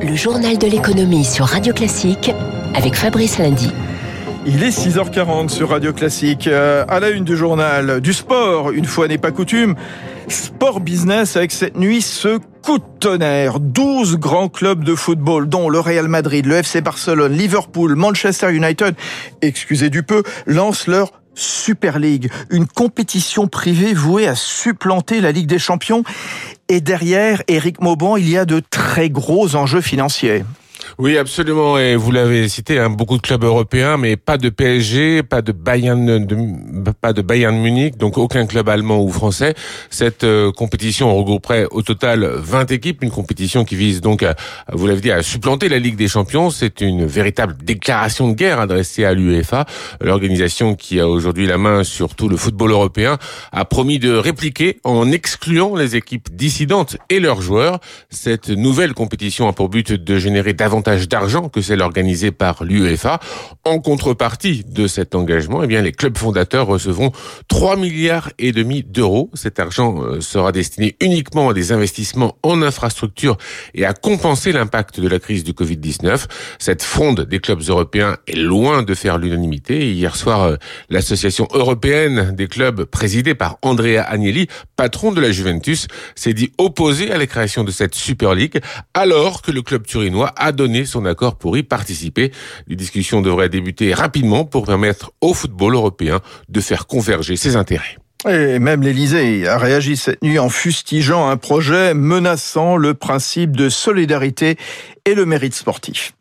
Le journal de l'économie sur Radio Classique avec Fabrice Lundy. Il est 6h40 sur Radio Classique. Euh, à la une du journal, du sport, une fois n'est pas coutume. Sport business avec cette nuit ce coup de tonnerre. 12 grands clubs de football, dont le Real Madrid, le FC Barcelone, Liverpool, Manchester United, excusez du peu, lancent leur Super League, une compétition privée vouée à supplanter la Ligue des Champions. Et derrière, Eric Mauban, il y a de très gros enjeux financiers. Oui, absolument. Et vous l'avez cité, hein, beaucoup de clubs européens, mais pas de PSG, pas de Bayern, de, pas de Bayern Munich, donc aucun club allemand ou français. Cette euh, compétition regrouperait au total 20 équipes, une compétition qui vise donc, à, vous l'avez dit, à supplanter la Ligue des Champions. C'est une véritable déclaration de guerre adressée à l'UEFA. L'organisation qui a aujourd'hui la main sur tout le football européen a promis de répliquer en excluant les équipes dissidentes et leurs joueurs. Cette nouvelle compétition a pour but de générer davantage d'argent que celle organisée par l'UEFA. En contrepartie de cet engagement, eh bien, les clubs fondateurs recevront 3 milliards et demi d'euros. Cet argent euh, sera destiné uniquement à des investissements en infrastructure et à compenser l'impact de la crise du Covid-19. Cette fronde des clubs européens est loin de faire l'unanimité. Hier soir, euh, l'association européenne des clubs présidée par Andrea Agnelli, patron de la Juventus, s'est dit opposé à la création de cette Super League alors que le club turinois a donné son accord pour y participer. Les discussions devraient débuter rapidement pour permettre au football européen de faire converger ses intérêts. Et même l'Élysée a réagi cette nuit en fustigeant un projet menaçant le principe de solidarité et le mérite sportif.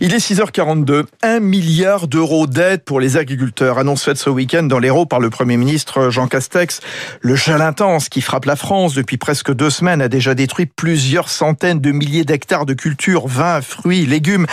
Il est 6h42. Un milliard d'euros d'aide pour les agriculteurs. Annonce faite ce week-end dans l'Hérault par le Premier ministre Jean Castex. Le gel intense qui frappe la France depuis presque deux semaines a déjà détruit plusieurs centaines de milliers d'hectares de cultures, vins, fruits, légumes.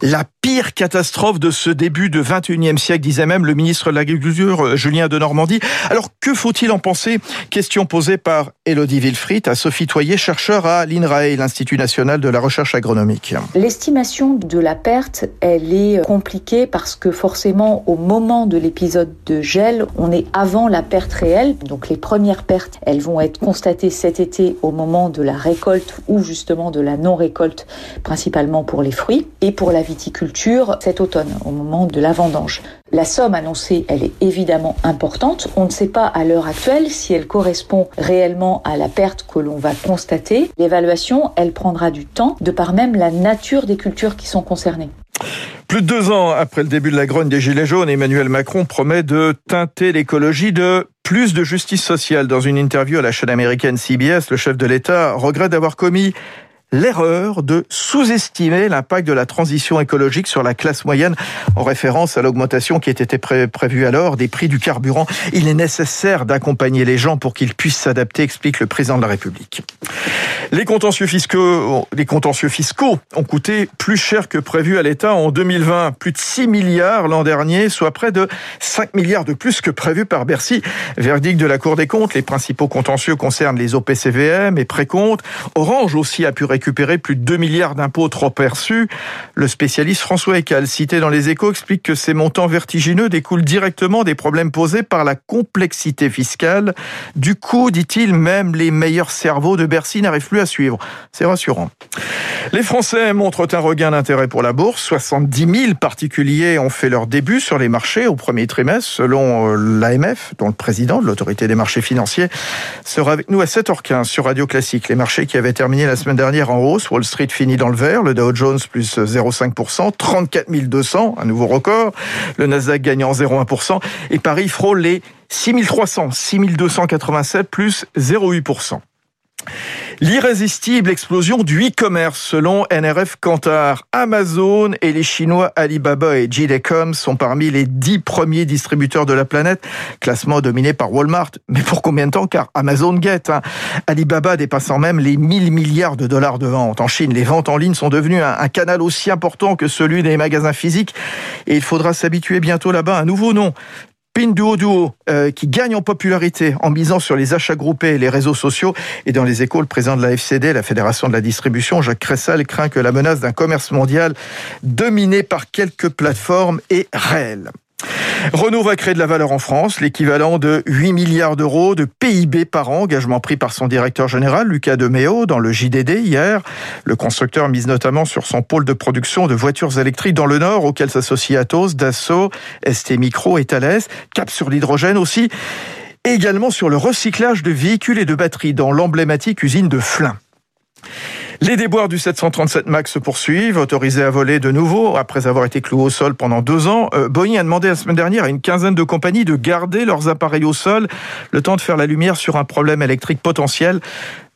La pire catastrophe de ce début de 21e siècle, disait même le ministre de l'Agriculture, Julien de Normandie. Alors, que faut-il en penser Question posée par Elodie Wilfried à Sophie Toyer, chercheur à l'INRAE, l'Institut national de la recherche agronomique. L'estimation de la perte, elle est compliquée parce que forcément, au moment de l'épisode de gel, on est avant la perte réelle. Donc les premières pertes, elles vont être constatées cet été au moment de la récolte ou justement de la non-récolte, principalement pour les fruits, et pour la viticulture cet automne, au moment de la vendange. La somme annoncée, elle est évidemment importante. On ne sait pas à l'heure actuelle si elle correspond réellement à la perte que l'on va constater. L'évaluation, elle prendra du temps, de par même la nature des cultures qui sont concernées. Plus de deux ans après le début de la grogne des Gilets jaunes, Emmanuel Macron promet de teinter l'écologie de plus de justice sociale. Dans une interview à la chaîne américaine CBS, le chef de l'État regrette d'avoir commis l'erreur de sous-estimer l'impact de la transition écologique sur la classe moyenne en référence à l'augmentation qui était prévue alors des prix du carburant. Il est nécessaire d'accompagner les gens pour qu'ils puissent s'adapter, explique le président de la République. Les contentieux fiscaux, ont coûté plus cher que prévu à l'État en 2020, plus de 6 milliards l'an dernier, soit près de 5 milliards de plus que prévu par Bercy. Verdict de la Cour des comptes, les principaux contentieux concernent les OPCVM et précomptes. Orange aussi a pu récupérer récupérer plus de 2 milliards d'impôts trop perçus. Le spécialiste François Ecal, cité dans les échos, explique que ces montants vertigineux découlent directement des problèmes posés par la complexité fiscale. Du coup, dit-il, même les meilleurs cerveaux de Bercy n'arrivent plus à suivre. C'est rassurant. Les Français montrent un regain d'intérêt pour la bourse. 70 000 particuliers ont fait leur début sur les marchés au premier trimestre, selon euh, l'AMF, dont le président de l'autorité des marchés financiers sera avec nous à 7h15 sur Radio Classique. Les marchés qui avaient terminé la semaine dernière en hausse. Wall Street finit dans le vert. Le Dow Jones plus 0,5%. 34 200, un nouveau record. Le Nasdaq gagnant 0,1%. Et Paris frôle les 6300, 6287 plus 0,8%. L'irrésistible explosion du e-commerce selon NRF Kantar. Amazon et les Chinois Alibaba et JD.com sont parmi les dix premiers distributeurs de la planète, classement dominé par Walmart. Mais pour combien de temps? Car Amazon guette. Hein. Alibaba dépassant même les 1000 milliards de dollars de ventes. En Chine, les ventes en ligne sont devenues un, canal aussi important que celui des magasins physiques et il faudra s'habituer bientôt là-bas à un nouveau nom. Pinduoduo, euh, qui gagne en popularité en misant sur les achats groupés et les réseaux sociaux. Et dans les échos, le président de la FCD, la Fédération de la Distribution, Jacques Cressal, craint que la menace d'un commerce mondial dominé par quelques plateformes est réelle. Renault va créer de la valeur en France, l'équivalent de 8 milliards d'euros de PIB par an, engagement pris par son directeur général Lucas Demeo dans le JDD hier. Le constructeur mise notamment sur son pôle de production de voitures électriques dans le Nord, auquel s'associent Atos, Dassault, ST Micro et Thales, cap sur l'hydrogène aussi, également sur le recyclage de véhicules et de batteries dans l'emblématique usine de Flins. Les déboires du 737 MAX se poursuivent, autorisé à voler de nouveau après avoir été cloué au sol pendant deux ans. Euh, Boeing a demandé la semaine dernière à une quinzaine de compagnies de garder leurs appareils au sol, le temps de faire la lumière sur un problème électrique potentiel.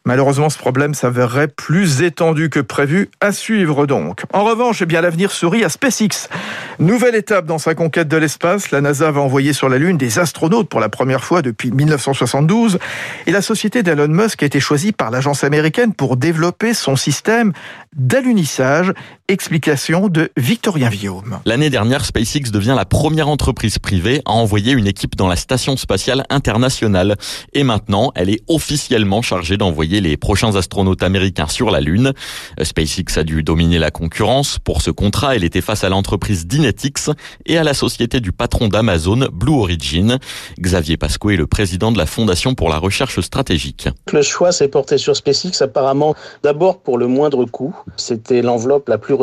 Malheureusement, ce problème s'avérerait plus étendu que prévu. À suivre donc. En revanche, eh bien, l'avenir sourit à SpaceX. Nouvelle étape dans sa conquête de l'espace. La NASA va envoyer sur la Lune des astronautes pour la première fois depuis 1972. Et la société d'Elon Musk a été choisie par l'agence américaine pour développer son système d'alunissage. Explication de Victorien Viaume. L'année dernière, SpaceX devient la première entreprise privée à envoyer une équipe dans la station spatiale internationale. Et maintenant, elle est officiellement chargée d'envoyer les prochains astronautes américains sur la Lune. SpaceX a dû dominer la concurrence. Pour ce contrat, elle était face à l'entreprise Dynetics et à la société du patron d'Amazon, Blue Origin. Xavier Pasco est le président de la Fondation pour la recherche stratégique. Le choix s'est porté sur SpaceX apparemment d'abord pour le moindre coût. C'était l'enveloppe la plus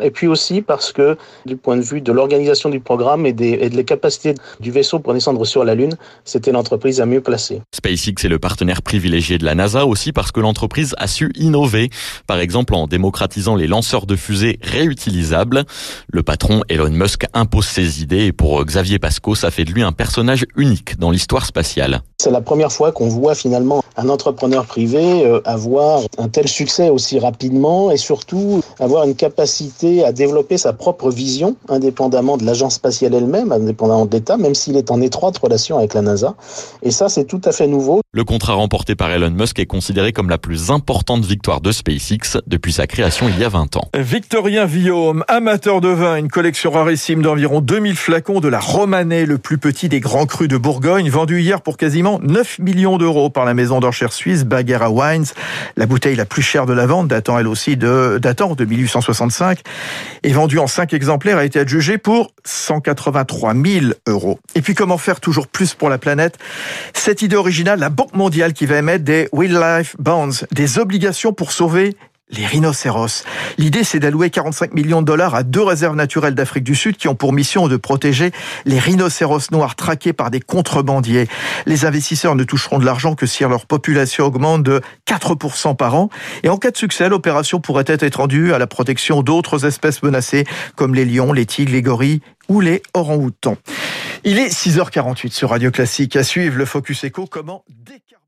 Et puis aussi parce que du point de vue de l'organisation du programme et des, capacités du vaisseau pour descendre sur la Lune, c'était l'entreprise à mieux placée. SpaceX est le partenaire privilégié de la NASA aussi parce que l'entreprise a su innover, par exemple en démocratisant les lanceurs de fusées réutilisables. Le patron Elon Musk impose ses idées et pour Xavier Pasco, ça fait de lui un personnage unique dans l'histoire spatiale. C'est la première fois qu'on voit finalement un entrepreneur privé euh, avoir un tel succès aussi rapidement et surtout avoir une capacité à développer sa propre vision indépendamment de l'agence spatiale elle-même, indépendamment de l'État, même s'il est en étroite relation avec la NASA. Et ça, c'est tout à fait nouveau. Le contrat remporté par Elon Musk est considéré comme la plus importante victoire de SpaceX depuis sa création il y a 20 ans. Victorien Villaume, amateur de vin, une collection rarissime d'environ 2000 flacons de la Romanée, le plus petit des grands crus de Bourgogne, vendu hier pour quasiment 9 millions d'euros par la maison d'enchères suisse Baguera Wines. La bouteille la plus chère de la vente, datant elle aussi de, datant de 1865, et vendue en 5 exemplaires, a été adjugée pour 183 000 euros. Et puis comment faire toujours plus pour la planète? Cette idée originale, la Banque mondiale qui va émettre des Wildlife Bonds, des obligations pour sauver les rhinocéros. L'idée, c'est d'allouer 45 millions de dollars à deux réserves naturelles d'Afrique du Sud qui ont pour mission de protéger les rhinocéros noirs traqués par des contrebandiers. Les investisseurs ne toucheront de l'argent que si leur population augmente de 4% par an. Et en cas de succès, l'opération pourrait être étendue à la protection d'autres espèces menacées comme les lions, les tigres, les gorilles ou les orang-outans. Il est 6h48 sur Radio Classique. À suivre le Focus Echo. Comment décarboner